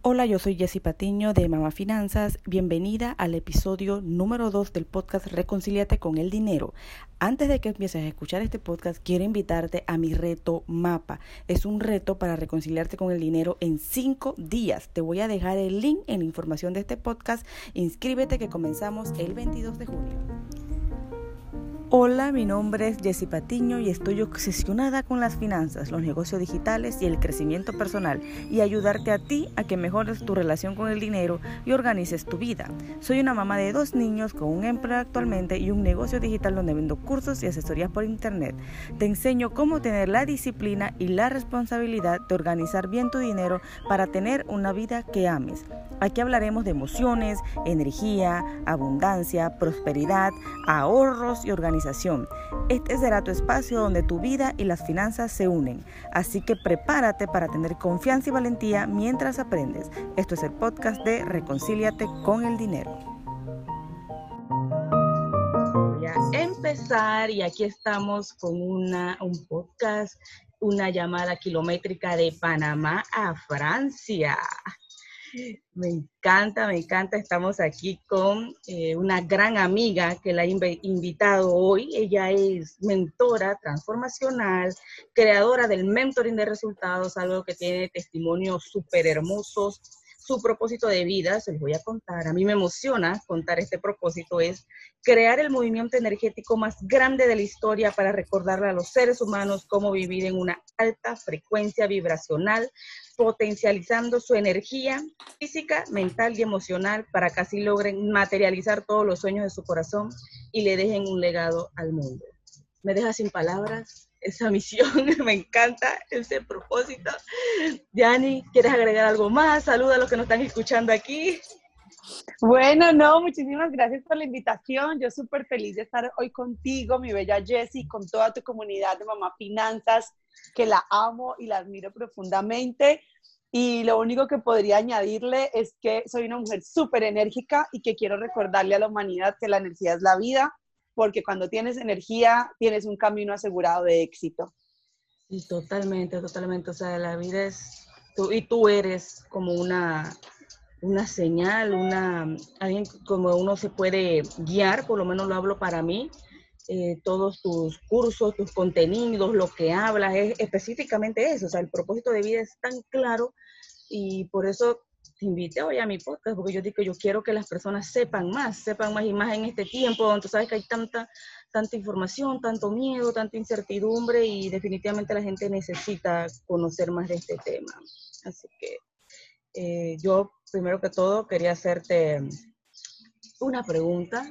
Hola, yo soy Jessy Patiño de Mama Finanzas. Bienvenida al episodio número 2 del podcast Reconciliate con el Dinero. Antes de que empieces a escuchar este podcast, quiero invitarte a mi reto MAPA. Es un reto para reconciliarte con el dinero en 5 días. Te voy a dejar el link en la información de este podcast. Inscríbete que comenzamos el 22 de junio. Hola, mi nombre es Jessy Patiño y estoy obsesionada con las finanzas, los negocios digitales y el crecimiento personal y ayudarte a ti a que mejores tu relación con el dinero y organices tu vida. Soy una mamá de dos niños con un empleo actualmente y un negocio digital donde vendo cursos y asesorías por internet. Te enseño cómo tener la disciplina y la responsabilidad de organizar bien tu dinero para tener una vida que ames. Aquí hablaremos de emociones, energía, abundancia, prosperidad, ahorros y organización este será tu espacio donde tu vida y las finanzas se unen. Así que prepárate para tener confianza y valentía mientras aprendes. Esto es el podcast de Reconcíliate con el dinero. Voy a empezar y aquí estamos con una, un podcast, una llamada kilométrica de Panamá a Francia. Me encanta, me encanta. Estamos aquí con eh, una gran amiga que la he invitado hoy. Ella es mentora transformacional, creadora del mentoring de resultados, algo que tiene testimonios súper hermosos su propósito de vida, se los voy a contar, a mí me emociona contar este propósito, es crear el movimiento energético más grande de la historia para recordarle a los seres humanos cómo vivir en una alta frecuencia vibracional, potencializando su energía física, mental y emocional para que así logren materializar todos los sueños de su corazón y le dejen un legado al mundo. Me deja sin palabras, esa misión, me encanta ese propósito. Yani, ¿quieres agregar algo más? Saluda a los que nos están escuchando aquí. Bueno, no, muchísimas gracias por la invitación. Yo súper feliz de estar hoy contigo, mi bella Jessie, con toda tu comunidad de Mamá Finanzas, que la amo y la admiro profundamente. Y lo único que podría añadirle es que soy una mujer súper enérgica y que quiero recordarle a la humanidad que la energía es la vida porque cuando tienes energía tienes un camino asegurado de éxito. Sí, totalmente, totalmente. O sea, la vida es, tú, y tú eres como una, una señal, una, alguien como uno se puede guiar, por lo menos lo hablo para mí, eh, todos tus cursos, tus contenidos, lo que hablas, es específicamente eso. O sea, el propósito de vida es tan claro y por eso te invité hoy a mi podcast porque yo digo, yo quiero que las personas sepan más, sepan más y más en este tiempo donde tú sabes que hay tanta, tanta información, tanto miedo, tanta incertidumbre y definitivamente la gente necesita conocer más de este tema. Así que eh, yo, primero que todo, quería hacerte una pregunta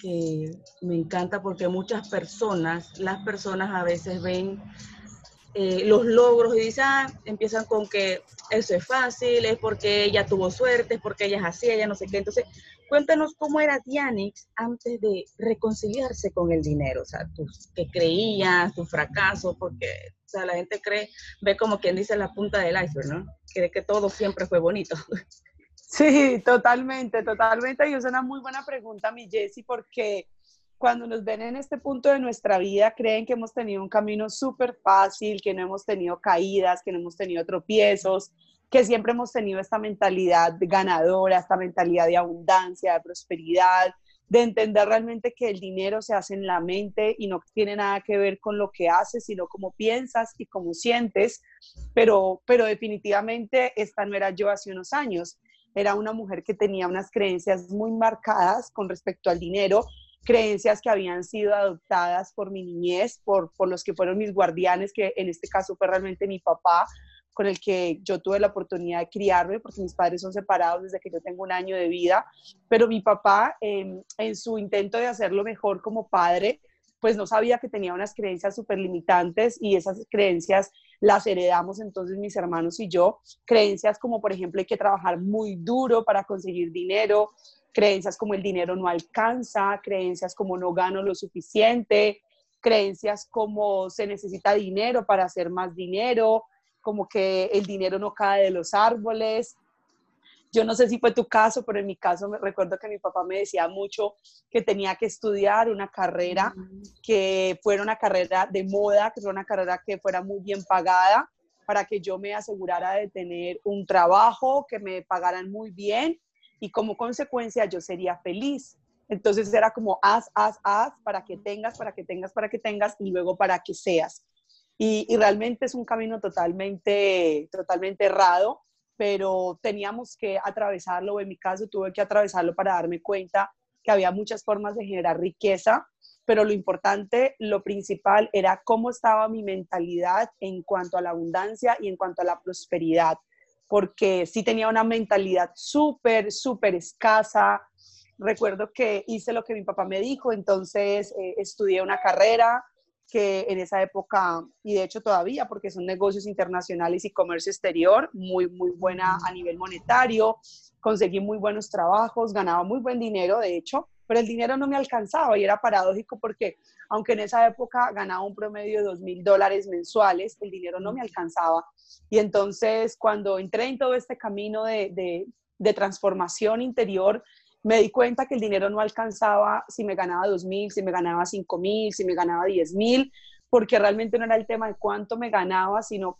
que me encanta porque muchas personas, las personas a veces ven eh, los logros y dicen, ah, empiezan con que eso es fácil, es porque ella tuvo suerte, es porque ella es así, ella no sé qué. Entonces, cuéntanos cómo era Dianix antes de reconciliarse con el dinero, o sea, tus, que creías, tus fracasos, porque o sea, la gente cree, ve como quien dice la punta del iceberg, ¿no? Cree que todo siempre fue bonito. Sí, totalmente, totalmente. Y es una muy buena pregunta, mi Jessie, porque cuando nos ven en este punto de nuestra vida, creen que hemos tenido un camino súper fácil, que no hemos tenido caídas, que no hemos tenido tropiezos, que siempre hemos tenido esta mentalidad ganadora, esta mentalidad de abundancia, de prosperidad, de entender realmente que el dinero se hace en la mente y no tiene nada que ver con lo que haces, sino cómo piensas y cómo sientes. Pero, pero definitivamente esta no era yo hace unos años. Era una mujer que tenía unas creencias muy marcadas con respecto al dinero creencias que habían sido adoptadas por mi niñez, por, por los que fueron mis guardianes, que en este caso fue realmente mi papá, con el que yo tuve la oportunidad de criarme, porque mis padres son separados desde que yo tengo un año de vida, pero mi papá en su intento de hacerlo mejor como padre, pues no sabía que tenía unas creencias súper limitantes y esas creencias las heredamos entonces mis hermanos y yo. Creencias como, por ejemplo, hay que trabajar muy duro para conseguir dinero, creencias como el dinero no alcanza, creencias como no gano lo suficiente, creencias como se necesita dinero para hacer más dinero, como que el dinero no cae de los árboles. Yo no sé si fue tu caso, pero en mi caso me recuerdo que mi papá me decía mucho que tenía que estudiar una carrera que fuera una carrera de moda, que fuera una carrera que fuera muy bien pagada, para que yo me asegurara de tener un trabajo, que me pagaran muy bien y como consecuencia yo sería feliz. Entonces era como haz, haz, haz para que tengas, para que tengas, para que tengas y luego para que seas. Y, y realmente es un camino totalmente, totalmente errado, pero teníamos que atravesarlo, en mi caso tuve que atravesarlo para darme cuenta que había muchas formas de generar riqueza, pero lo importante, lo principal era cómo estaba mi mentalidad en cuanto a la abundancia y en cuanto a la prosperidad, porque sí tenía una mentalidad súper, súper escasa, recuerdo que hice lo que mi papá me dijo, entonces eh, estudié una carrera que en esa época, y de hecho todavía, porque son negocios internacionales y comercio exterior, muy, muy buena a nivel monetario, conseguí muy buenos trabajos, ganaba muy buen dinero, de hecho, pero el dinero no me alcanzaba y era paradójico porque aunque en esa época ganaba un promedio de dos mil dólares mensuales, el dinero no me alcanzaba. Y entonces cuando entré en todo este camino de, de, de transformación interior, me di cuenta que el dinero no alcanzaba si me ganaba dos mil, si me ganaba cinco mil, si me ganaba diez mil, porque realmente no era el tema de cuánto me ganaba, sino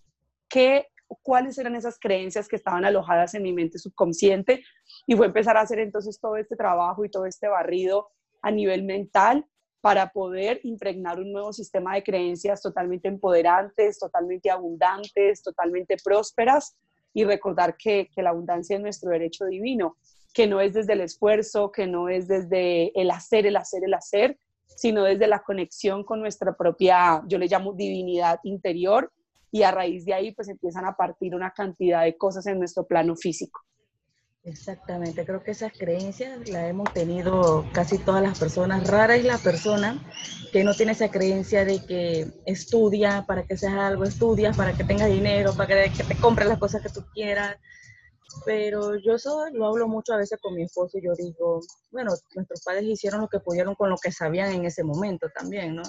qué, cuáles eran esas creencias que estaban alojadas en mi mente subconsciente. Y fue empezar a hacer entonces todo este trabajo y todo este barrido a nivel mental para poder impregnar un nuevo sistema de creencias totalmente empoderantes, totalmente abundantes, totalmente prósperas y recordar que, que la abundancia es nuestro derecho divino que no es desde el esfuerzo, que no es desde el hacer, el hacer, el hacer, sino desde la conexión con nuestra propia, yo le llamo divinidad interior, y a raíz de ahí pues empiezan a partir una cantidad de cosas en nuestro plano físico. Exactamente, creo que esas creencias las hemos tenido casi todas las personas. Rara es la persona que no tiene esa creencia de que estudia para que seas algo, estudias para que tengas dinero, para que, te compres las cosas que tú quieras, pero yo eso lo hablo mucho a veces con mi esposo y yo digo, bueno, nuestros padres hicieron lo que pudieron con lo que sabían en ese momento también, ¿no?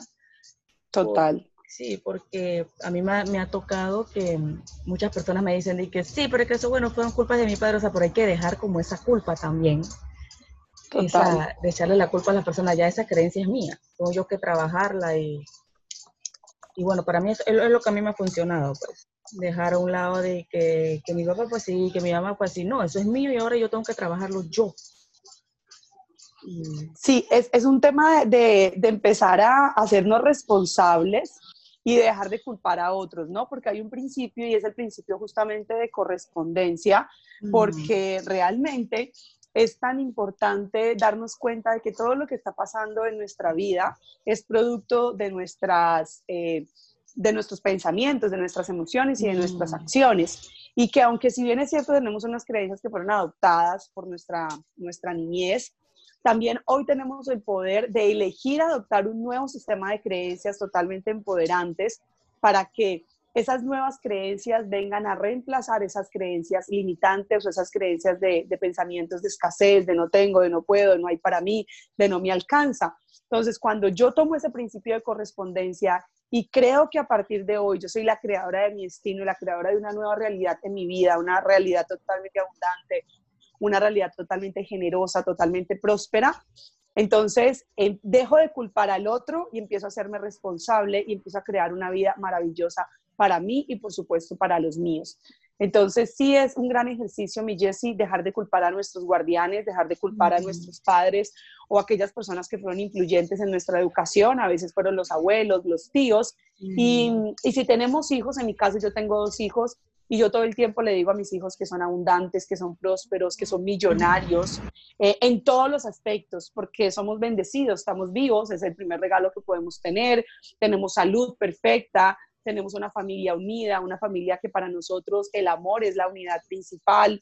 Total. sí, porque a mí me, ha tocado que muchas personas me dicen que sí, pero es que eso, bueno, fueron culpas de mi padre, o sea, pero hay que dejar como esa culpa también. Total. de echarle la culpa a la persona, ya esa creencia es mía, tengo yo que trabajarla y, y bueno, para mí es, es lo que a mí me ha funcionado, pues dejar a un lado de que, que mi papá pues sí, que mi mamá pues sí, no, eso es mío y ahora yo tengo que trabajarlo yo. Sí, es, es un tema de, de, empezar a hacernos responsables y dejar de culpar a otros, ¿no? Porque hay un principio y es el principio justamente de correspondencia, porque realmente es tan importante darnos cuenta de que todo lo que está pasando en nuestra vida es producto de nuestras... Eh, de nuestros pensamientos, de nuestras emociones y de nuestras mm. acciones. Y que aunque si bien es cierto tenemos unas creencias que fueron adoptadas por nuestra, nuestra niñez, también hoy tenemos el poder de elegir adoptar un nuevo sistema de creencias totalmente empoderantes para que esas nuevas creencias vengan a reemplazar esas creencias limitantes o esas creencias de, de, pensamientos de escasez, de no tengo, de no puedo, de no hay para mí, de no me alcanza. Entonces, cuando yo tomo ese principio de correspondencia y creo que a partir de hoy yo soy la creadora de mi destino la creadora de una nueva realidad en mi vida, una realidad totalmente abundante, una realidad totalmente generosa, totalmente próspera. Entonces, em, dejo de culpar al otro y empiezo a hacerme responsable y empiezo a crear una vida maravillosa para mí y por supuesto para los míos. Entonces, sí es un gran ejercicio, mi Jessie, dejar de culpar a nuestros guardianes, dejar de culpar a nuestros padres o aquellas personas que fueron influyentes en nuestra educación, a veces fueron los abuelos, los tíos. y, y, si tenemos hijos, en mi caso yo tengo dos hijos, y yo todo el tiempo le digo a mis hijos que son abundantes, que son prósperos, que son millonarios, eh, en todos los aspectos, porque somos bendecidos, estamos vivos, es el primer regalo que podemos tener, tenemos salud perfecta, tenemos una familia unida, una familia que para nosotros el amor es la unidad principal.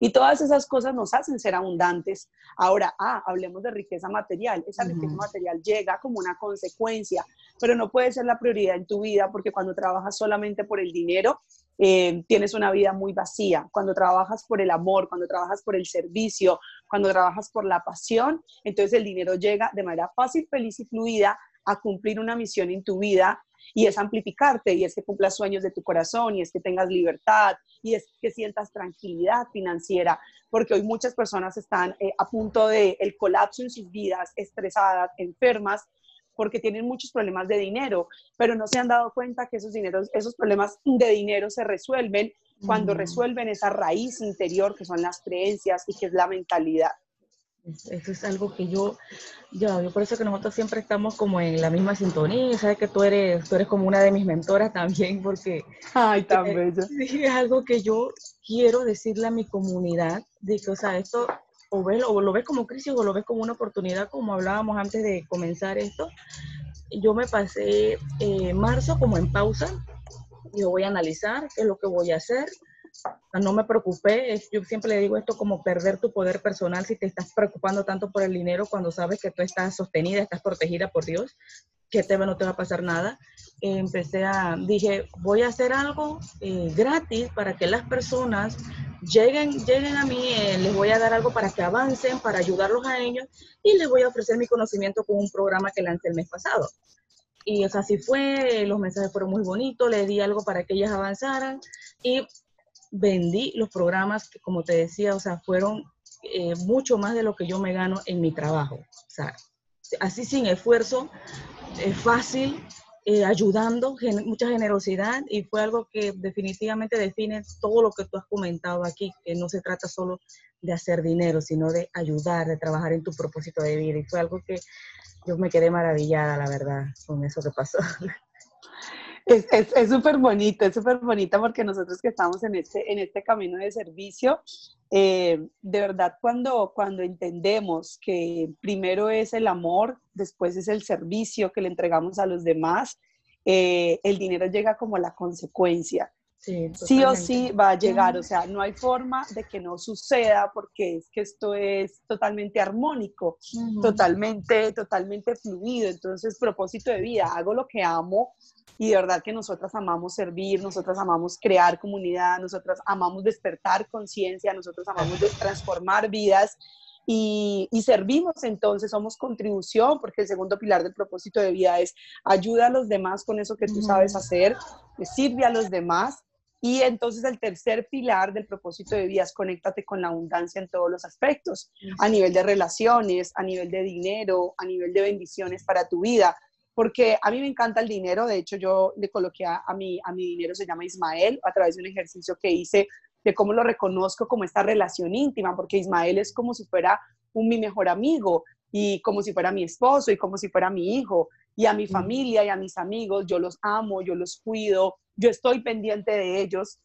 Y todas esas cosas nos hacen ser abundantes. Ahora, ah, hablemos de riqueza material. Esa riqueza material llega como una consecuencia, pero no puede ser la prioridad en tu vida porque cuando trabajas solamente por el dinero, eh, tienes una vida muy vacía. Cuando trabajas por el amor, cuando trabajas por el servicio, cuando trabajas por la pasión, entonces el dinero llega de manera fácil, feliz y fluida a cumplir una misión en tu vida y es amplificarte y es que cumplas sueños de tu corazón y es que tengas libertad y es que sientas tranquilidad financiera, porque hoy muchas personas están eh, a punto de el colapso en sus vidas, estresadas, enfermas, porque tienen muchos problemas de dinero, pero no se han dado cuenta que esos, dineros, esos problemas de dinero se resuelven cuando resuelven esa raíz interior que son las creencias y que es la mentalidad. Eso es algo que yo, yo, yo por eso que nosotros siempre estamos como en la misma sintonía, sabes que tú eres, tú eres como una de mis mentoras también, porque Ay, tan eh, es algo que yo quiero decirle a mi comunidad, de que, o sea, esto o, ves, o lo ves como crisis o lo ves como una oportunidad, como hablábamos antes de comenzar esto. Yo me pasé eh, marzo como en pausa, yo voy a analizar qué es lo que voy a hacer, no me preocupé, yo siempre le digo esto como perder tu poder personal si te estás preocupando tanto por el dinero cuando sabes que tú estás sostenida, estás protegida por Dios, que te, no te va a pasar nada. empecé a, dije, voy a hacer algo eh, gratis para que las personas lleguen, lleguen a mí, eh, les voy a dar algo para que avancen, para ayudarlos a ellos y les voy a ofrecer mi conocimiento con un programa que lancé el mes pasado. Y así fue, los mensajes fueron muy bonitos, le di algo para que ellas avanzaran y vendí los programas que, como te decía, o sea, fueron eh, mucho más de lo que yo me gano en mi trabajo. O sea, así sin esfuerzo, es fácil, eh, ayudando, mucha generosidad y fue algo que definitivamente define todo lo que tú has comentado aquí, que no se trata solo de hacer dinero, sino de ayudar, de trabajar en tu propósito de vida y fue algo que yo me quedé maravillada, la verdad, con eso que pasó. Es súper bonito, es súper bonita porque nosotros que estamos en este, en este camino de servicio, eh, de verdad cuando, cuando entendemos que primero es el amor, después es el servicio que le entregamos a los demás, eh, el dinero llega como la consecuencia. Sí, o sí va a llegar, o sea, no hay forma de que no suceda porque es que esto es totalmente armónico, totalmente, totalmente fluido. Entonces, propósito de vida, hago lo que amo y de verdad que nosotras amamos servir, nosotras amamos crear comunidad, nosotras amamos despertar conciencia, nosotros amamos transformar vidas. Y, y, servimos. Entonces, somos contribución, porque el segundo pilar del propósito de vida es ayuda a los demás con eso que tú sabes hacer, sirve a los demás y entonces el tercer pilar del propósito de vida es conéctate con la abundancia en todos los aspectos, a nivel de relaciones, a nivel de dinero, a nivel de bendiciones para tu vida. Porque a mí me encanta el dinero, de hecho yo le coloqué a, mi, a mi dinero, se llama Ismael, a través de un ejercicio que hice de cómo lo reconozco como esta relación íntima, porque Ismael es como si fuera un mi mejor amigo y como si fuera mi esposo y como si fuera mi hijo y a mi familia y a mis amigos, yo los amo, yo los cuido, yo estoy pendiente de ellos,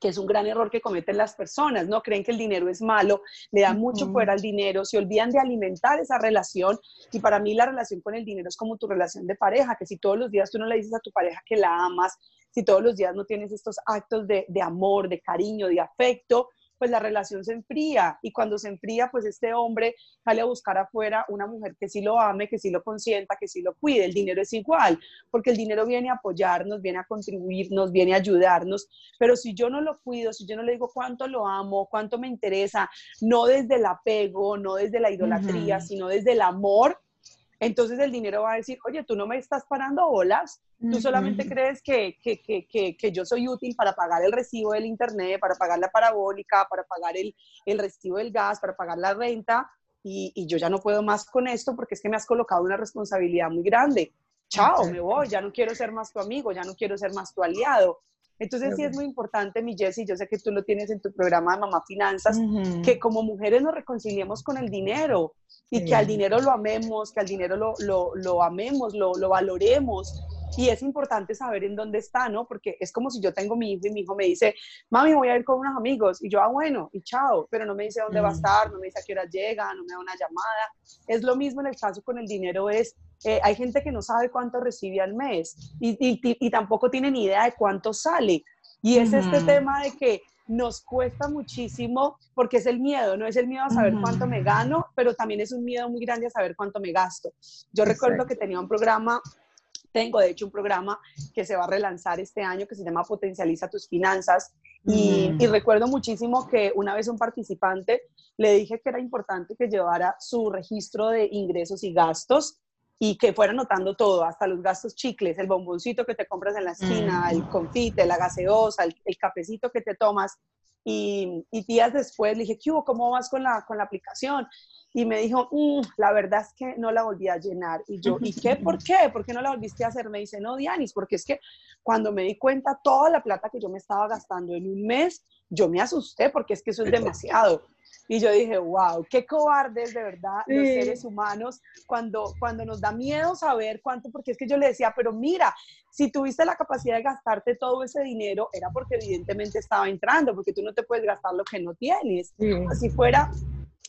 que es un gran error que cometen las personas, ¿no? Creen que el dinero es malo, le dan mucho fuera al dinero, se olvidan de alimentar esa relación y para mí la relación con el dinero es como tu relación de pareja, que si todos los días tú no le dices a tu pareja que la amas, si todos los días no tienes estos actos de, de amor, de cariño, de afecto, pues la relación se enfría y cuando se enfría, pues este hombre sale a buscar afuera una mujer que sí lo ame, que sí lo consienta, que sí lo cuide. El dinero es igual, porque el dinero viene a apoyarnos, viene a contribuirnos, viene a ayudarnos, pero si yo no lo cuido, si yo no le digo cuánto lo amo, cuánto me interesa, no desde el apego, no desde la idolatría, sino desde el amor, entonces el dinero va a decir, oye, tú no me estás parando bolas, tú solamente crees que, que, que, que, yo soy útil para pagar el recibo del internet, para pagar la parabólica, para pagar el, el recibo del gas, para pagar la renta, y, y, yo ya no puedo más con esto porque es que me has colocado una responsabilidad muy grande. Chao, me voy, ya no quiero ser más tu amigo, ya no quiero ser más tu aliado. Entonces sí es muy importante, mi Jessie, yo sé que tú lo tienes en tu programa de Mamá Finanzas, que como mujeres nos reconciliemos con el dinero y que al dinero lo amemos, que al dinero lo, lo, lo amemos, lo, lo, valoremos. Y es importante saber en dónde está, ¿no? Porque es como si yo tengo mi hijo y mi hijo me dice, mami, voy a ir con unos amigos. Y yo, ah, bueno, y chao, pero no me dice dónde va a estar, no me dice a qué hora llega, no me da una llamada. Es lo mismo en el caso con el dinero, es eh, hay gente que no sabe cuánto recibe al mes y, y, tampoco tiene ni idea de cuánto sale. Y es este tema de que nos cuesta muchísimo porque es el miedo, no es el miedo a saber cuánto me gano, pero también es un miedo muy grande a saber cuánto me gasto. Yo recuerdo que tenía un programa, tengo de hecho un programa que se va a relanzar este año que se llama Potencializa tus finanzas. Y, y, recuerdo muchísimo que una vez un participante le dije que era importante que llevara su registro de ingresos y gastos y que fuera notando todo, hasta los gastos chicles, el bomboncito que te compras en la esquina, el confite, la gaseosa, el, cafecito que te tomas, y, días después le dije, ¿qué hubo? ¿Cómo vas con la, con la aplicación? Y me dijo, mm, la verdad es que no la volví a llenar. Y yo, ¿y qué? ¿Por qué? ¿Por qué no la volviste a hacer? Me dice, no, Dianis, porque es que cuando me di cuenta toda la plata que yo me estaba gastando en un mes, yo me asusté porque es que eso es demasiado. Y yo dije, wow, qué cobardes de verdad los seres humanos cuando, cuando nos da miedo saber cuánto, porque es que yo le decía, pero mira, si tuviste la capacidad de gastarte todo ese dinero, era porque evidentemente estaba entrando, porque tú no te puedes gastar lo que no tienes. Así fuera,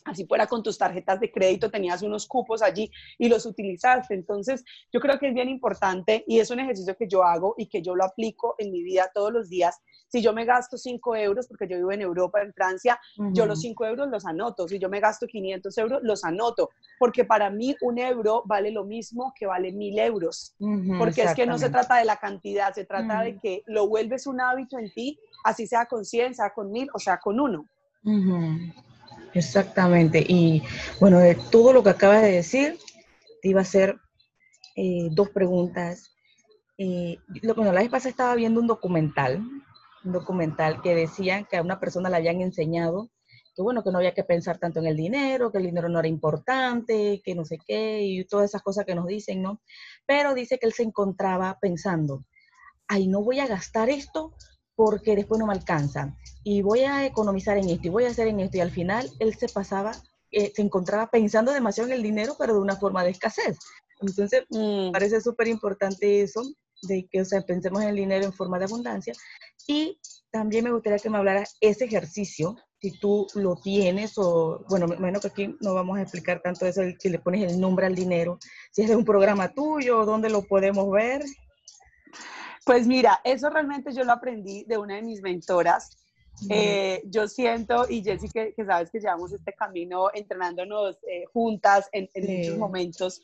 así fuera con tus tarjetas de crédito, tenías unos cupos allí y los utilizaste. Entonces, yo creo que es bien importante y es un ejercicio que yo hago y que yo lo aplico en mi vida todos los días. Si yo me gasto 5 euros, porque yo vivo en Europa, en Francia, yo los 5 euros los anoto. Si yo me gasto 500 euros, los anoto, porque para mí un euro vale lo mismo que vale mil euros. porque es que no se trata de la cantidad, se trata de que lo vuelves un hábito en ti, así sea con 100, sea con mil o sea con uno. Exactamente. Y bueno, de todo lo que acabas de decir, te iba a hacer eh, dos preguntas. Eh, bueno, la vez pasada estaba viendo un documental, un documental que decía que a una persona le habían enseñado que bueno, que no había que pensar tanto en el dinero, que el dinero no era importante, que no sé qué, y todas esas cosas que nos dicen, ¿no? Pero dice que él se encontraba pensando, ay, no voy a gastar esto porque después no me alcanza y voy a economizar en esto y voy a hacer en esto y al final él se pasaba, eh, se encontraba pensando demasiado en el dinero pero de una forma de escasez. Entonces, mm. parece súper importante eso, de que, o sea, pensemos en el dinero en forma de abundancia. Y también me gustaría que me hablara ese ejercicio, si tú lo tienes, o, bueno, menos que aquí no vamos a explicar tanto eso, si le pones el nombre al dinero, si es de un programa tuyo, dónde lo podemos ver. Pues mira, eso realmente yo lo aprendí de una de mis mentoras. Eh, yo siento, y Jessy, que, sabes que llevamos este camino entrenándonos eh, juntas en, muchos momentos,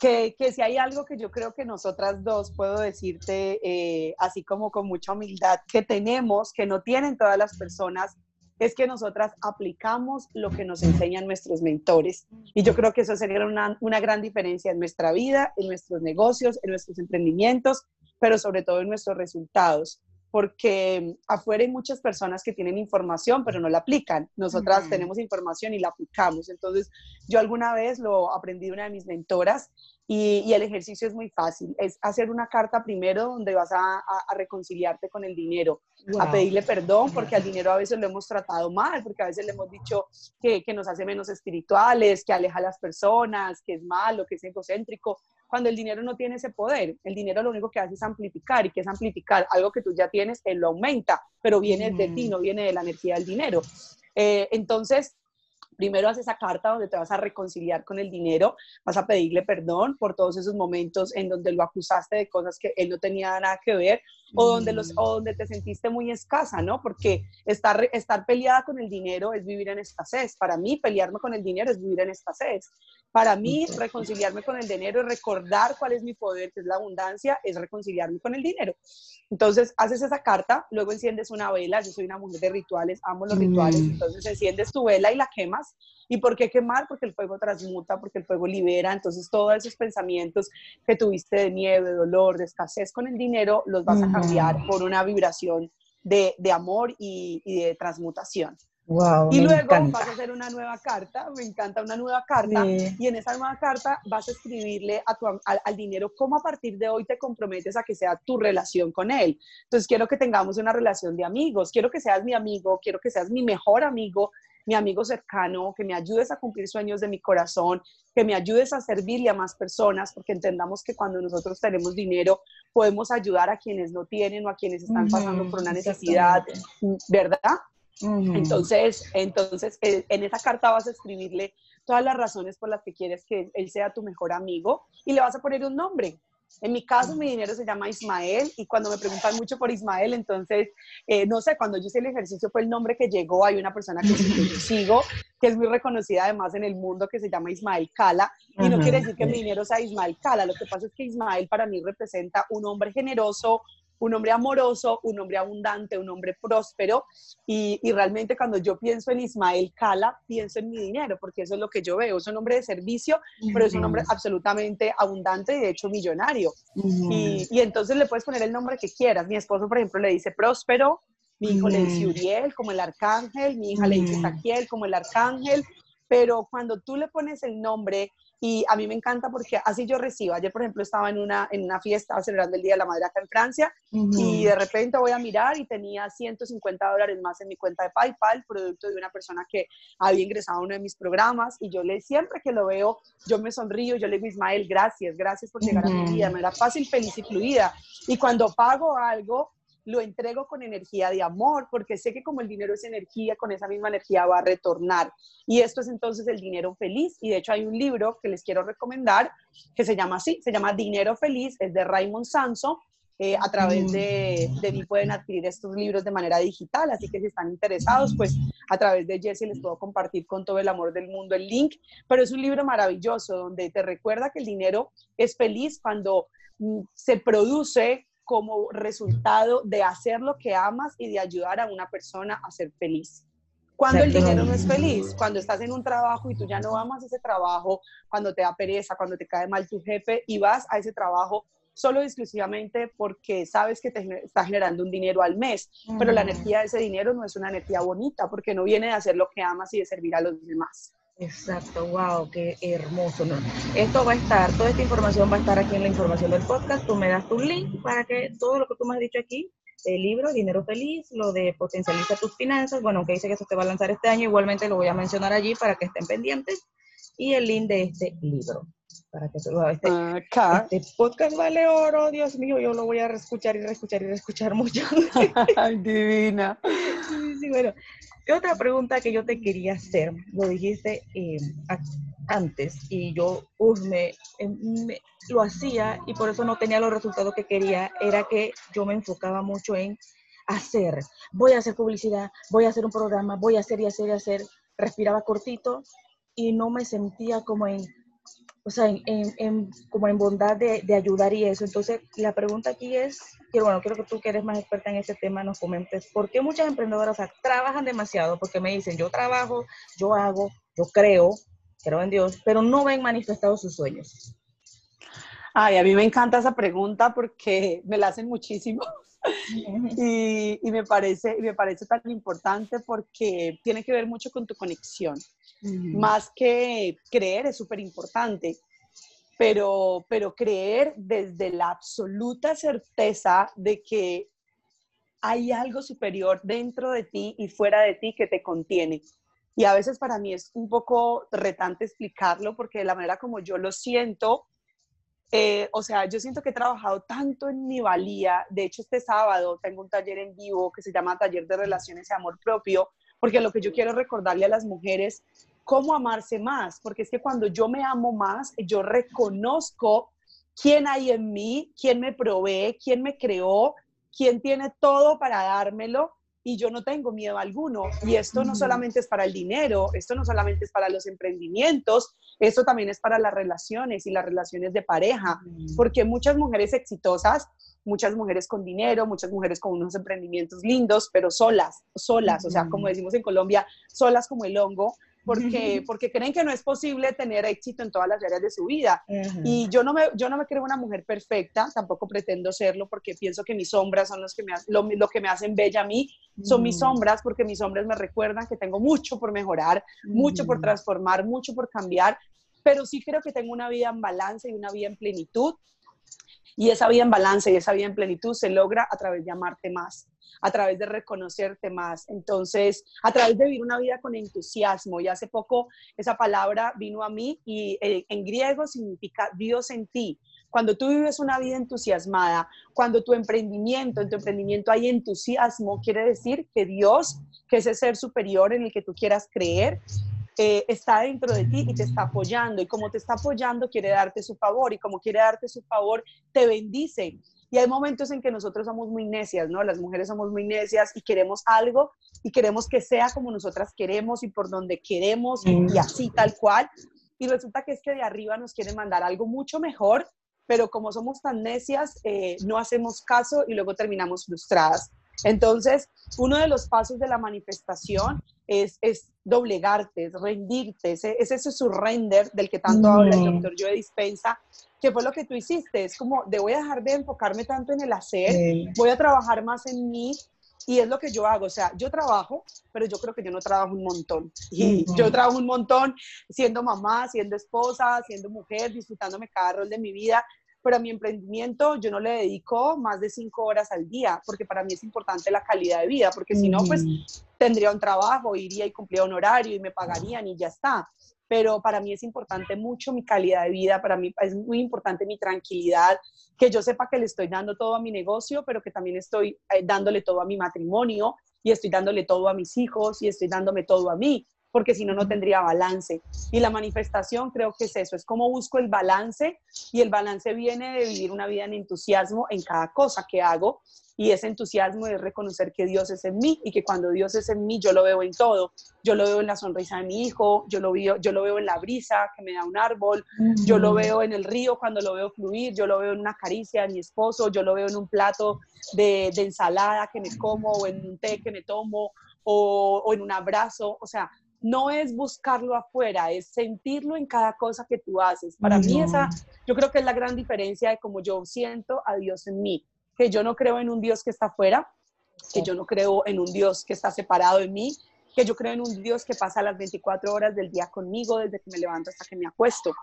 que, que, si hay algo que yo creo que nosotras dos, puedo decirte, eh, así como con mucha humildad, que tenemos, que no tienen todas las personas, es que nosotras aplicamos lo que nos enseñan nuestros mentores. Y yo creo que eso sería una, una gran diferencia en nuestra vida, en nuestros negocios, en nuestros emprendimientos pero sobre todo en nuestros resultados, porque afuera hay muchas personas que tienen información, pero no la aplican. Nosotras tenemos información y la aplicamos. Entonces, yo alguna vez lo aprendí de una de mis mentoras y, el ejercicio es muy fácil. Es hacer una carta primero donde vas a, reconciliarte con el dinero, a pedirle perdón, porque al dinero a veces lo hemos tratado mal, porque a veces le hemos dicho que, que nos hace menos espirituales, que aleja a las personas, que es malo, que es egocéntrico cuando el dinero no tiene ese poder. El dinero lo único que hace es amplificar y que es amplificar algo que tú ya tienes, él lo aumenta, pero viene de ti, no viene de la energía del dinero. Eh, entonces, primero haces esa carta donde te vas a reconciliar con el dinero, vas a pedirle perdón por todos esos momentos en donde lo acusaste de cosas que él no tenía nada que ver o donde, los, o donde te sentiste muy escasa, ¿no? Porque estar, estar peleada con el dinero es vivir en escasez. Para mí, pelearme con el dinero es vivir en escasez. Para mí, reconciliarme con el dinero y recordar cuál es mi poder, que es la abundancia, es reconciliarme con el dinero. Entonces, haces esa carta, luego enciendes una vela. Yo soy una mujer de rituales, amo los rituales. Mm. Entonces, enciendes tu vela y la quemas. ¿Y por qué quemar? Porque el fuego transmuta, porque el fuego libera. Entonces, todos esos pensamientos que tuviste de miedo, de dolor, de escasez con el dinero, los vas a cambiar por una vibración de, de amor y, y de transmutación y luego vas a hacer una nueva carta, me encanta una nueva carta, y en esa nueva carta vas a escribirle a tu, al, dinero cómo a partir de hoy te comprometes a que sea tu relación con él. Entonces quiero que tengamos una relación de amigos, quiero que seas mi amigo, quiero que seas mi mejor amigo, mi amigo cercano, que me ayudes a cumplir sueños de mi corazón, que me ayudes a servirle a más personas, porque entendamos que cuando nosotros tenemos dinero podemos ayudar a quienes no tienen o a quienes están pasando por una necesidad, ¿verdad? Entonces, entonces eh, en esa carta vas a escribirle todas las razones por las que quieres que él sea tu mejor amigo y le vas a poner un nombre. En mi caso, mi dinero se llama Ismael y cuando me preguntan mucho por Ismael, entonces, eh, no sé, cuando yo hice el ejercicio fue el nombre que llegó. Hay una persona que sigo, que es muy reconocida además en el mundo, que se llama Ismael Cala. Y no quiere decir que mi dinero sea Ismael Cala. Lo que pasa es que Ismael para mí representa un hombre generoso, un hombre amoroso, un hombre abundante, un hombre próspero. Y, realmente cuando yo pienso en Ismael Cala, pienso en mi dinero, porque eso es lo que yo veo. Es un hombre de servicio, pero es un hombre absolutamente abundante y de hecho millonario. y, y, entonces le puedes poner el nombre que quieras. Mi esposo, por ejemplo, le dice próspero, Mi hijo le dice Uriel como el arcángel, mi hija le dice Saquiel como el arcángel, pero cuando tú le pones el nombre y a mí me encanta porque así yo recibo. Ayer, por ejemplo, estaba en una, en una fiesta celebrando el Día de la Madre acá en Francia y de repente voy a mirar y tenía 150 dólares más en mi cuenta de PayPal, producto de una persona que había ingresado a uno de mis programas y yo le, siempre que lo veo, yo me sonrío, yo le digo, Ismael, gracias, gracias por llegar a mi vida, me da fácil, feliz y fluida. Y cuando pago algo, lo entrego con energía de amor, porque sé que como el dinero es energía, con esa misma energía va a retornar. Y esto es entonces el dinero feliz. Y de hecho hay un libro que les quiero recomendar que se llama así, se llama Dinero Feliz, es de Raymond Sanso. Eh, a través de, de mí pueden adquirir estos libros de manera digital, así que si están interesados, pues a través de Jesse les puedo compartir con todo el amor del mundo el link, pero es un libro maravilloso donde te recuerda que el dinero es feliz cuando mm, se produce como resultado de hacer lo que amas y de ayudar a una persona a ser feliz. Cuando el dinero no es feliz, cuando estás en un trabajo y tú ya no amas ese trabajo, cuando te da pereza, cuando te cae mal tu jefe y vas a ese trabajo solo y exclusivamente porque sabes que te está generando un dinero al mes, pero la energía de ese dinero no es una energía bonita porque no viene de hacer lo que amas y de servir a los demás. Exacto, wow, qué hermoso. ¿no? Esto va a estar, toda esta información va a estar aquí en la información del podcast. Tú me das tu link para que todo lo que tú me has dicho aquí, el libro Dinero Feliz, lo de potencializa tus finanzas, bueno, que dice que eso te va a lanzar este año, igualmente lo voy a mencionar allí para que estén pendientes, y el link de este libro. Para que todo este, este podcast vale oro, Dios mío, yo lo voy a reescuchar y reescuchar y reescuchar mucho. Ay, divina. Sí, sí, bueno, otra pregunta que yo te quería hacer, lo dijiste eh, antes y yo em, me, lo hacía y por eso no tenía los resultados que quería, era que yo me enfocaba mucho en hacer, voy a hacer publicidad, voy a hacer un programa, voy a hacer y hacer y hacer, respiraba cortito y no me sentía como en o sea, en, como en bondad de, ayudar y eso. Entonces, la pregunta aquí es, que bueno, quiero que tú que eres más experta en este tema nos comentes, ¿por qué muchas emprendedoras trabajan demasiado? Porque me dicen, yo trabajo, yo hago, yo creo, creo en Dios, pero no ven manifestados sus sueños. Ay, a mí me encanta esa pregunta porque me la hacen muchísimo. y, y, me parece, y me parece tan importante porque tiene que ver mucho con tu conexión. Más que creer es súper importante, pero, pero creer desde la absoluta certeza de que hay algo superior dentro de ti y fuera de ti que te contiene. Y a veces para mí es un poco retante explicarlo porque de la manera como yo lo siento, eh, o sea, yo siento que he trabajado tanto en mi valía. De hecho, este sábado tengo un taller en vivo que se llama Taller de Relaciones y Amor Propio, porque lo que yo quiero recordarle a las mujeres, cómo amarse más, porque es que cuando yo me amo más, yo reconozco quién hay en mí, quién me provee, quién me creó, quién tiene todo para dármelo y yo no tengo miedo alguno. Y esto no solamente es para el dinero, esto no solamente es para los emprendimientos, esto también es para las relaciones y las relaciones de pareja, porque muchas mujeres exitosas, muchas mujeres con dinero, muchas mujeres con unos emprendimientos lindos, pero solas, solas, o sea, como decimos en Colombia, solas como el hongo, porque, porque creen que no es posible tener éxito en todas las áreas de su vida. Y yo no, me, yo no me creo una mujer perfecta, tampoco pretendo serlo, porque pienso que mis sombras son los que me, lo, lo que me hacen bella a mí, son mis sombras, porque mis sombras me recuerdan que tengo mucho por mejorar, mucho por transformar, mucho por cambiar, pero sí creo que tengo una vida en balance y una vida en plenitud. Y esa vida en balance y esa vida en plenitud se logra a través de amarte más a través de reconocerte más. Entonces, a través de vivir una vida con entusiasmo. Y hace poco esa palabra vino a mí y eh, en griego significa Dios en ti. Cuando tú vives una vida entusiasmada, cuando tu emprendimiento, en tu emprendimiento hay entusiasmo, quiere decir que Dios, que ese ser superior en el que tú quieras creer, eh, está dentro de ti y te está apoyando. Y como te está apoyando, quiere darte su favor. Y como quiere darte su favor, te bendice. Y hay momentos en que nosotros somos muy necias, ¿no? Las mujeres somos muy necias y queremos algo y queremos que sea como nosotras queremos y por donde queremos y mm. así tal cual. Y resulta que es que de arriba nos quieren mandar algo mucho mejor, pero como somos tan necias, eh, no hacemos caso y luego terminamos frustradas. Entonces, uno de los pasos de la manifestación es, es doblegarte, es rendirte, ese, es ese surrender del que tanto habla el mm. doctor Joe Dispensa, que fue lo que tú hiciste, es como de voy a dejar de enfocarme tanto en el hacer, voy a trabajar más en mí Y es lo que yo hago, o sea, yo trabajo, pero yo creo que yo no trabajo un montón. Y yo trabajo un montón siendo mamá, siendo esposa, siendo mujer, disfrutándome cada rol de mi vida, pero a mi emprendimiento yo no le dedico más de cinco horas al día, porque para mí es importante la calidad de vida, porque si no, pues tendría un trabajo, iría y cumplía un horario y me pagarían y ya está. Pero para mí es importante mucho mi calidad de vida, para mí es muy importante mi tranquilidad, que yo sepa que le estoy dando todo a mi negocio, pero que también estoy eh, dándole todo a mi matrimonio y estoy dándole todo a mis hijos y estoy dándome todo a mí, porque si no, no tendría balance. Y la manifestación creo que es eso, es como busco el balance y el balance viene de vivir una vida en entusiasmo en cada cosa que hago y ese entusiasmo de reconocer que Dios es en mí y que cuando Dios es en mí yo lo veo en todo. Yo lo veo en la sonrisa de mi hijo, yo lo veo, yo lo veo en la brisa que me da un árbol, yo lo veo en el río cuando lo veo fluir, yo lo veo en una caricia de mi esposo, yo lo veo en un plato de, ensalada que me como o en un té que me tomo o, o en un abrazo. O sea, no es buscarlo afuera, es sentirlo en cada cosa que tú haces. Para mí esa, yo creo que es la gran diferencia de cómo yo siento a Dios en mí que yo no creo en un Dios que está afuera, que yo no creo en un Dios que está separado de mí, que yo creo en un Dios que pasa las 24 horas del día conmigo, desde que me levanto hasta que me acuesto,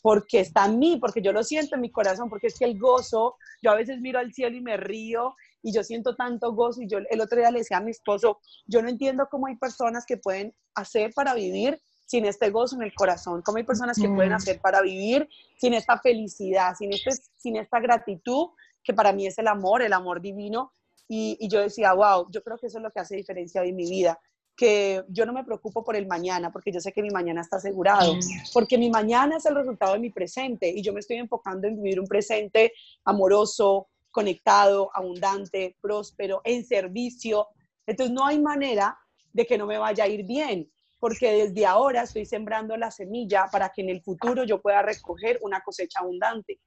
porque está en mí, porque yo lo siento en mi corazón, porque es que el gozo, yo a veces miro al cielo y me río y yo siento tanto gozo y yo el otro día le decía a mi esposo, yo no entiendo cómo hay personas que pueden hacer para vivir sin este gozo en el corazón, cómo hay personas que pueden hacer para vivir sin esta felicidad, sin, este, sin esta gratitud que para mí es el amor, el amor divino. Y, yo decía, wow, yo creo que eso es lo que hace diferencia hoy en mi vida, que yo no me preocupo por el mañana, porque yo sé que mi mañana está asegurado, mm. porque mi mañana es el resultado de mi presente y yo me estoy enfocando en vivir un presente amoroso, conectado, abundante, próspero, en servicio. Entonces no hay manera de que no me vaya a ir bien, porque desde ahora estoy sembrando la semilla para que en el futuro yo pueda recoger una cosecha abundante.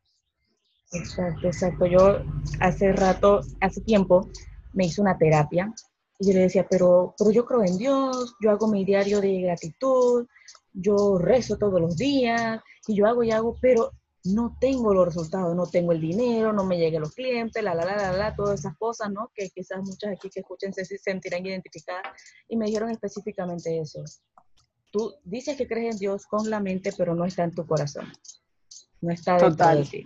Exacto, exacto. Yo hace rato, hace tiempo, me hice una terapia y yo le decía, pero, pero yo creo en Dios, yo hago mi diario de gratitud, yo rezo todos los días y yo hago y hago, pero no tengo los resultados, no tengo el dinero, no me llegan los clientes, la, la, la, la, la, todas esas cosas, ¿no? Que quizás muchas aquí que escuchen se sentirán identificadas y me dijeron específicamente eso. Tú dices que crees en Dios con la mente, pero no está en tu corazón. No está dentro de ti.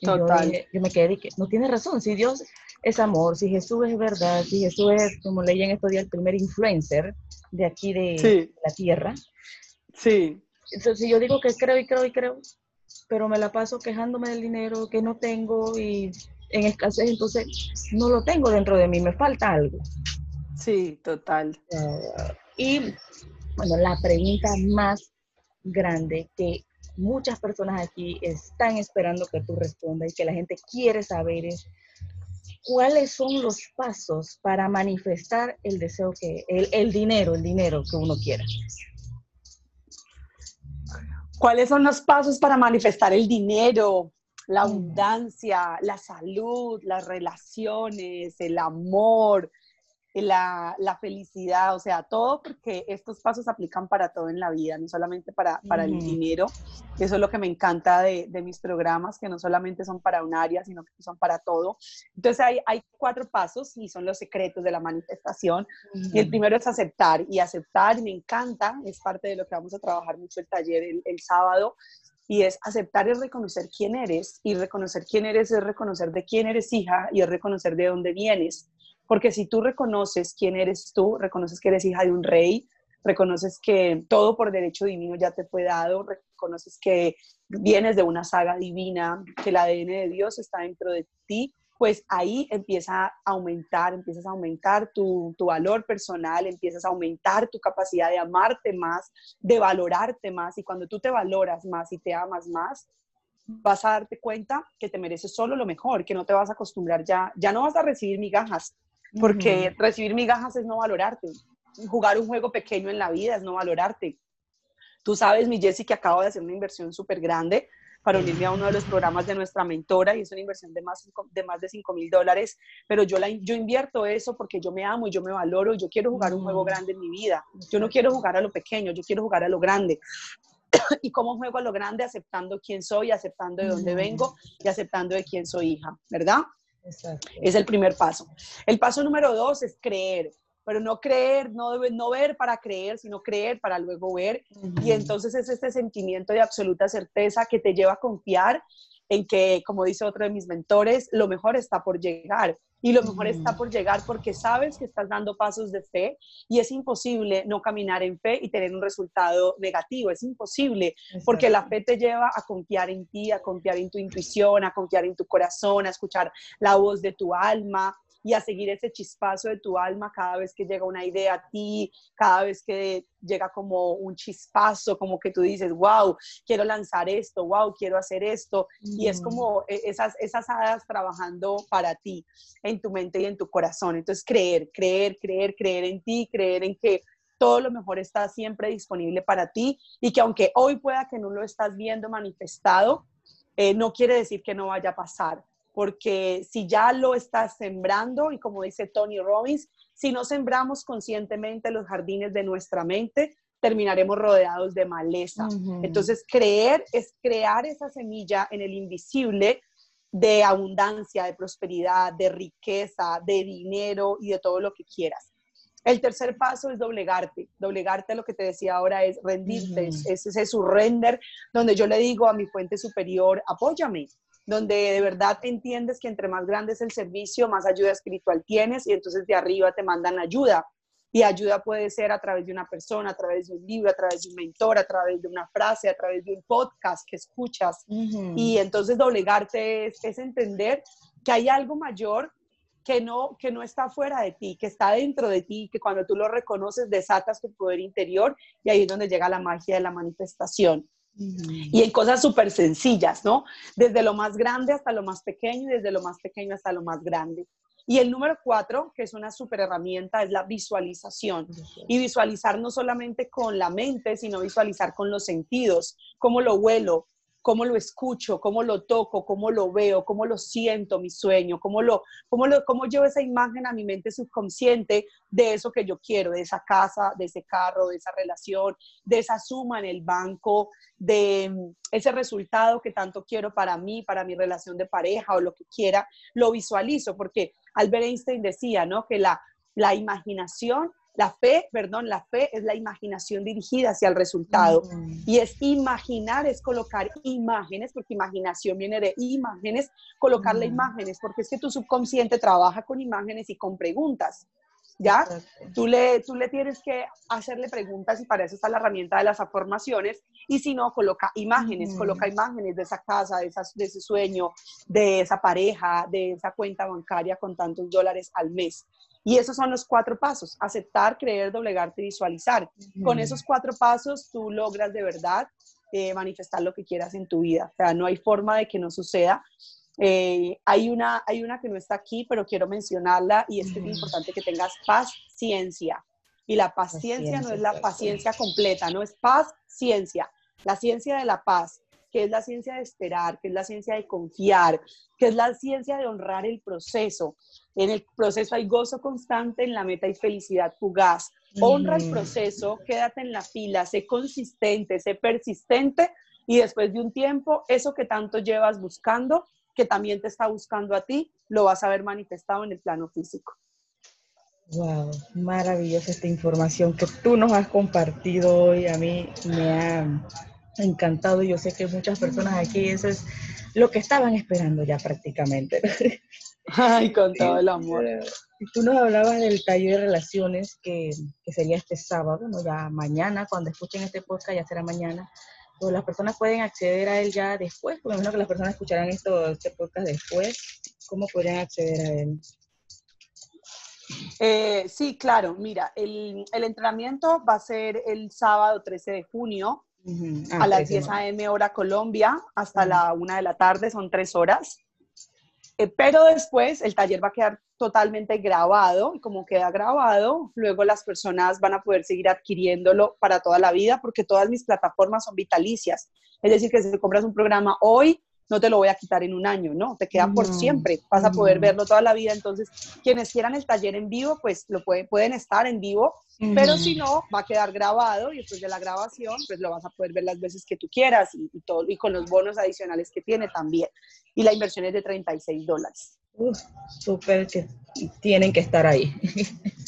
Total. Yo, me quedé que no tiene razón. Si Dios es amor, si Jesús es verdad, si Jesús es, como leí en estos días, el primer influencer de aquí de la tierra. Sí. Entonces yo digo que creo y creo y creo, pero me la paso quejándome del dinero que no tengo y en escasez, entonces no lo tengo dentro de mí, me falta algo. Sí, total. y bueno, la pregunta más grande que muchas personas aquí están esperando que tú respondas y que la gente quiere saber es cuáles son los pasos para manifestar el deseo que, el, dinero, el dinero que uno quiera. ¿Cuáles son los pasos para manifestar el dinero, la mm. abundancia, la salud, las relaciones, el amor, la, la, felicidad, o sea, todo porque estos pasos aplican para todo en la vida, no solamente para, para el dinero. Eso es lo que me encanta de, de, mis programas, que no solamente son para un área, sino que son para todo. Entonces hay, hay cuatro pasos y son los secretos de la manifestación. Y el primero es aceptar, y aceptar me encanta, es parte de lo que vamos a trabajar mucho el taller el, el sábado, y es aceptar y reconocer quién eres, y reconocer quién eres es reconocer de quién eres hija y es reconocer de dónde vienes. Porque si tú reconoces quién eres tú, reconoces que eres hija de un rey, reconoces que todo por derecho divino ya te fue dado, reconoces que vienes de una saga divina, que el ADN de Dios está dentro de ti, pues ahí empieza a aumentar, empiezas a aumentar tu, tu, valor personal, empiezas a aumentar tu capacidad de amarte más, de valorarte más. Y cuando tú te valoras más y te amas más, vas a darte cuenta que te mereces solo lo mejor, que no te vas a acostumbrar ya, ya no vas a recibir migajas, porque recibir migajas es no valorarte. Jugar un juego pequeño en la vida es no valorarte. Tú sabes, mi Jessie, que acabo de hacer una inversión súper grande para unirme a uno de los programas de nuestra mentora y es una inversión de más de, más de 5 mil dólares, pero yo, la, yo invierto eso porque yo me amo y yo me valoro y yo quiero jugar un juego grande en mi vida. Yo no quiero jugar a lo pequeño, yo quiero jugar a lo grande. ¿Y cómo juego a lo grande? Aceptando quién soy, aceptando de dónde vengo y aceptando de quién soy hija, ¿verdad? Es el primer paso. El paso número dos es creer pero no creer, no, no ver para creer, sino creer para luego ver. Y entonces es este sentimiento de absoluta certeza que te lleva a confiar en que, como dice otro de mis mentores, lo mejor está por llegar. Y lo mejor está por llegar porque sabes que estás dando pasos de fe y es imposible no caminar en fe y tener un resultado negativo. Es imposible porque la fe te lleva a confiar en ti, a confiar en tu intuición, a confiar en tu corazón, a escuchar la voz de tu alma, y a seguir ese chispazo de tu alma cada vez que llega una idea a ti, cada vez que llega como un chispazo, como que tú dices, wow, quiero lanzar esto, wow, quiero hacer esto. Y es como e, esas, esas hadas trabajando para ti, en tu mente y en tu corazón. Entonces, creer, creer, creer, creer en ti, creer en que todo lo mejor está siempre disponible para ti y que aunque hoy pueda que no lo estás viendo manifestado, eh, no quiere decir que no vaya a pasar porque si ya lo estás sembrando, y como dice Tony Robbins, si no sembramos conscientemente los jardines de nuestra mente, terminaremos rodeados de maleza. Entonces, creer es crear esa semilla en el invisible de abundancia, de prosperidad, de riqueza, de dinero y de todo lo que quieras. El tercer paso es doblegarte. Doblegarte, lo que te decía ahora, es rendirte. Es ese surrender donde yo le digo a mi fuente superior, apóyame, donde de verdad entiendes que entre más grande es el servicio, más ayuda espiritual tienes y entonces de arriba te mandan ayuda. Y ayuda puede ser a través de una persona, a través de un libro, a través de un mentor, a través de una frase, a través de un podcast que escuchas. Y entonces doblegarte es, es, entender que hay algo mayor que no, que no está fuera de ti, que está dentro de ti, que cuando tú lo reconoces desatas tu poder interior y ahí es donde llega la magia de la manifestación. Y en cosas súper sencillas, ¿no? Desde lo más grande hasta lo más pequeño y desde lo más pequeño hasta lo más grande. Y el número cuatro, que es una súper herramienta, es la visualización. Y visualizar no solamente con la mente, sino visualizar con los sentidos, cómo lo huelo, cómo lo escucho, cómo lo toco, cómo lo veo, cómo lo siento, mi sueño, cómo, lo, cómo, lo, cómo llevo esa imagen a mi mente subconsciente de eso que yo quiero, de esa casa, de ese carro, de esa relación, de esa suma en el banco, de mm, ese resultado que tanto quiero para mí, para mi relación de pareja o lo que quiera, lo visualizo, porque Albert Einstein decía, ¿no? Que la, la imaginación la fe, perdón, la fe es la imaginación dirigida hacia el resultado. Y es imaginar, es colocar imágenes, porque imaginación viene de imágenes, colocarle imágenes, porque es que tu subconsciente trabaja con imágenes y con preguntas. ¿Ya? Tú le, tú le tienes que hacerle preguntas y para eso está la herramienta de las afirmaciones. Y si no, coloca imágenes, coloca imágenes de esa casa, de, de ese sueño, de esa pareja, de esa cuenta bancaria con tantos dólares al mes. Y esos son los cuatro pasos, aceptar, creer, doblegarte, visualizar. Con esos cuatro pasos tú logras de verdad eh, manifestar lo que quieras en tu vida. O sea, no hay forma de que no suceda. Eh, hay, una, hay una que no está aquí, pero quiero mencionarla y es que es importante que tengas paciencia. Y la paciencia no es la paciencia completa, no es paz, ciencia. La ciencia de la paz que es la ciencia de esperar, que es la ciencia de confiar, que es la ciencia de honrar el proceso. En el proceso hay gozo constante, en la meta hay felicidad fugaz. Honra el proceso, quédate en la fila, sé consistente, sé persistente y después de un tiempo, eso que tanto llevas buscando, que también te está buscando a ti, lo vas a ver manifestado en el plano físico. Wow, maravillosa esta información que tú nos has compartido hoy. A mí me ha encantado. Yo sé que muchas personas aquí, eso es lo que estaban esperando ya prácticamente. Ay, con todo el amor. Tú nos hablabas del taller de relaciones que, que, sería este sábado, ¿no? Ya mañana, cuando escuchen este podcast, ya será mañana. Pues las personas pueden acceder a él ya después, por lo menos que las personas escucharán esto, este podcast después. ¿Cómo podrían acceder a él? Eh, sí, claro. Mira, el, el entrenamiento va a ser el sábado 13 de junio a las 10 a.m. hora Colombia hasta la 1 de la tarde, son tres horas. Eh, pero después el taller va a quedar totalmente grabado y como queda grabado, luego las personas van a poder seguir adquiriéndolo para toda la vida porque todas mis plataformas son vitalicias. Es decir, que si compras un programa hoy, no te lo voy a quitar en un año, ¿no? Te queda por siempre, vas a poder verlo toda la vida. Entonces, quienes quieran el taller en vivo, pues lo pueden, pueden estar en vivo, pero si no, va a quedar grabado y después de la grabación, pues lo vas a poder ver las veces que tú quieras y, todo, y con los bonos adicionales que tiene también. Y la inversión es de 36 dólares. súper que tienen que estar ahí.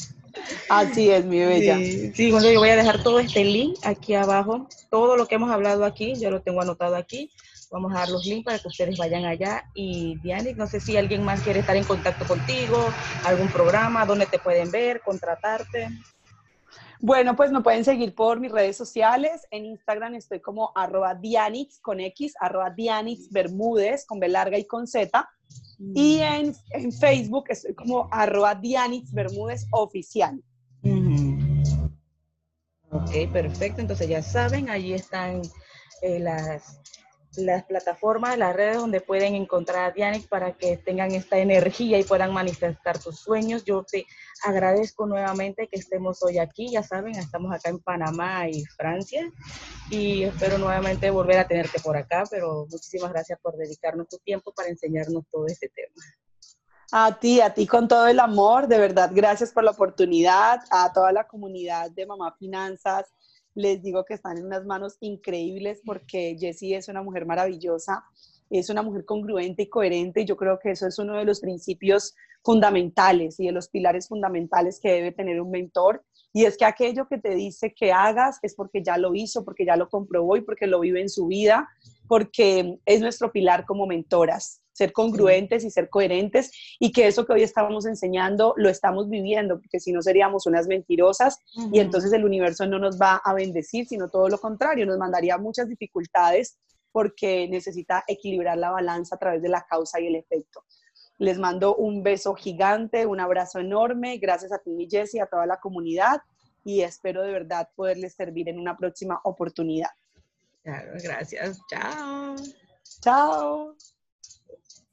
Así es, mi bella. Sí, bueno, yo voy a dejar todo este link aquí abajo. Todo lo que hemos hablado aquí, yo lo tengo anotado aquí. Vamos a dar los links para que ustedes vayan allá. Y Diane, no sé si alguien más quiere estar en contacto contigo, algún programa, donde te pueden ver, contratarte. Bueno, pues me pueden seguir por mis redes sociales. En Instagram estoy como arroba Dianix con X, arroba Dianix Bermúdez con B larga y con Z. Y en, en Facebook estoy como arroba Dianix Bermúdez Oficial. Ok, perfecto. Entonces ya saben, allí están eh, las las plataformas, las redes donde pueden encontrar a Dianic para que tengan esta energía y puedan manifestar sus sueños. Yo te agradezco nuevamente que estemos hoy aquí. Ya saben, estamos acá en Panamá y Francia y espero nuevamente volver a tenerte por acá, pero muchísimas gracias por dedicarnos tu tiempo para enseñarnos todo este tema. A ti, a ti con todo el amor, de verdad, gracias por la oportunidad, a toda la comunidad de Mamá Finanzas, les digo que están en unas manos increíbles porque Jessie es una mujer maravillosa, es una mujer congruente y coherente y yo creo que eso es uno de los principios fundamentales y de los pilares fundamentales que debe tener un mentor y es que aquello que te dice que hagas es porque ya lo hizo, porque ya lo comprobó y porque lo vive en su vida, porque es nuestro pilar como mentoras ser congruentes y ser coherentes y que eso que hoy estamos enseñando lo estamos viviendo, porque si no seríamos unas mentirosas y entonces el universo no nos va a bendecir, sino todo lo contrario, nos mandaría muchas dificultades porque necesita equilibrar la balanza a través de la causa y el efecto. Les mando un beso gigante, un abrazo enorme, gracias a ti, mi Jessie, a toda la comunidad y espero de verdad poderles servir en una próxima oportunidad. Claro, gracias. Chao. Chao.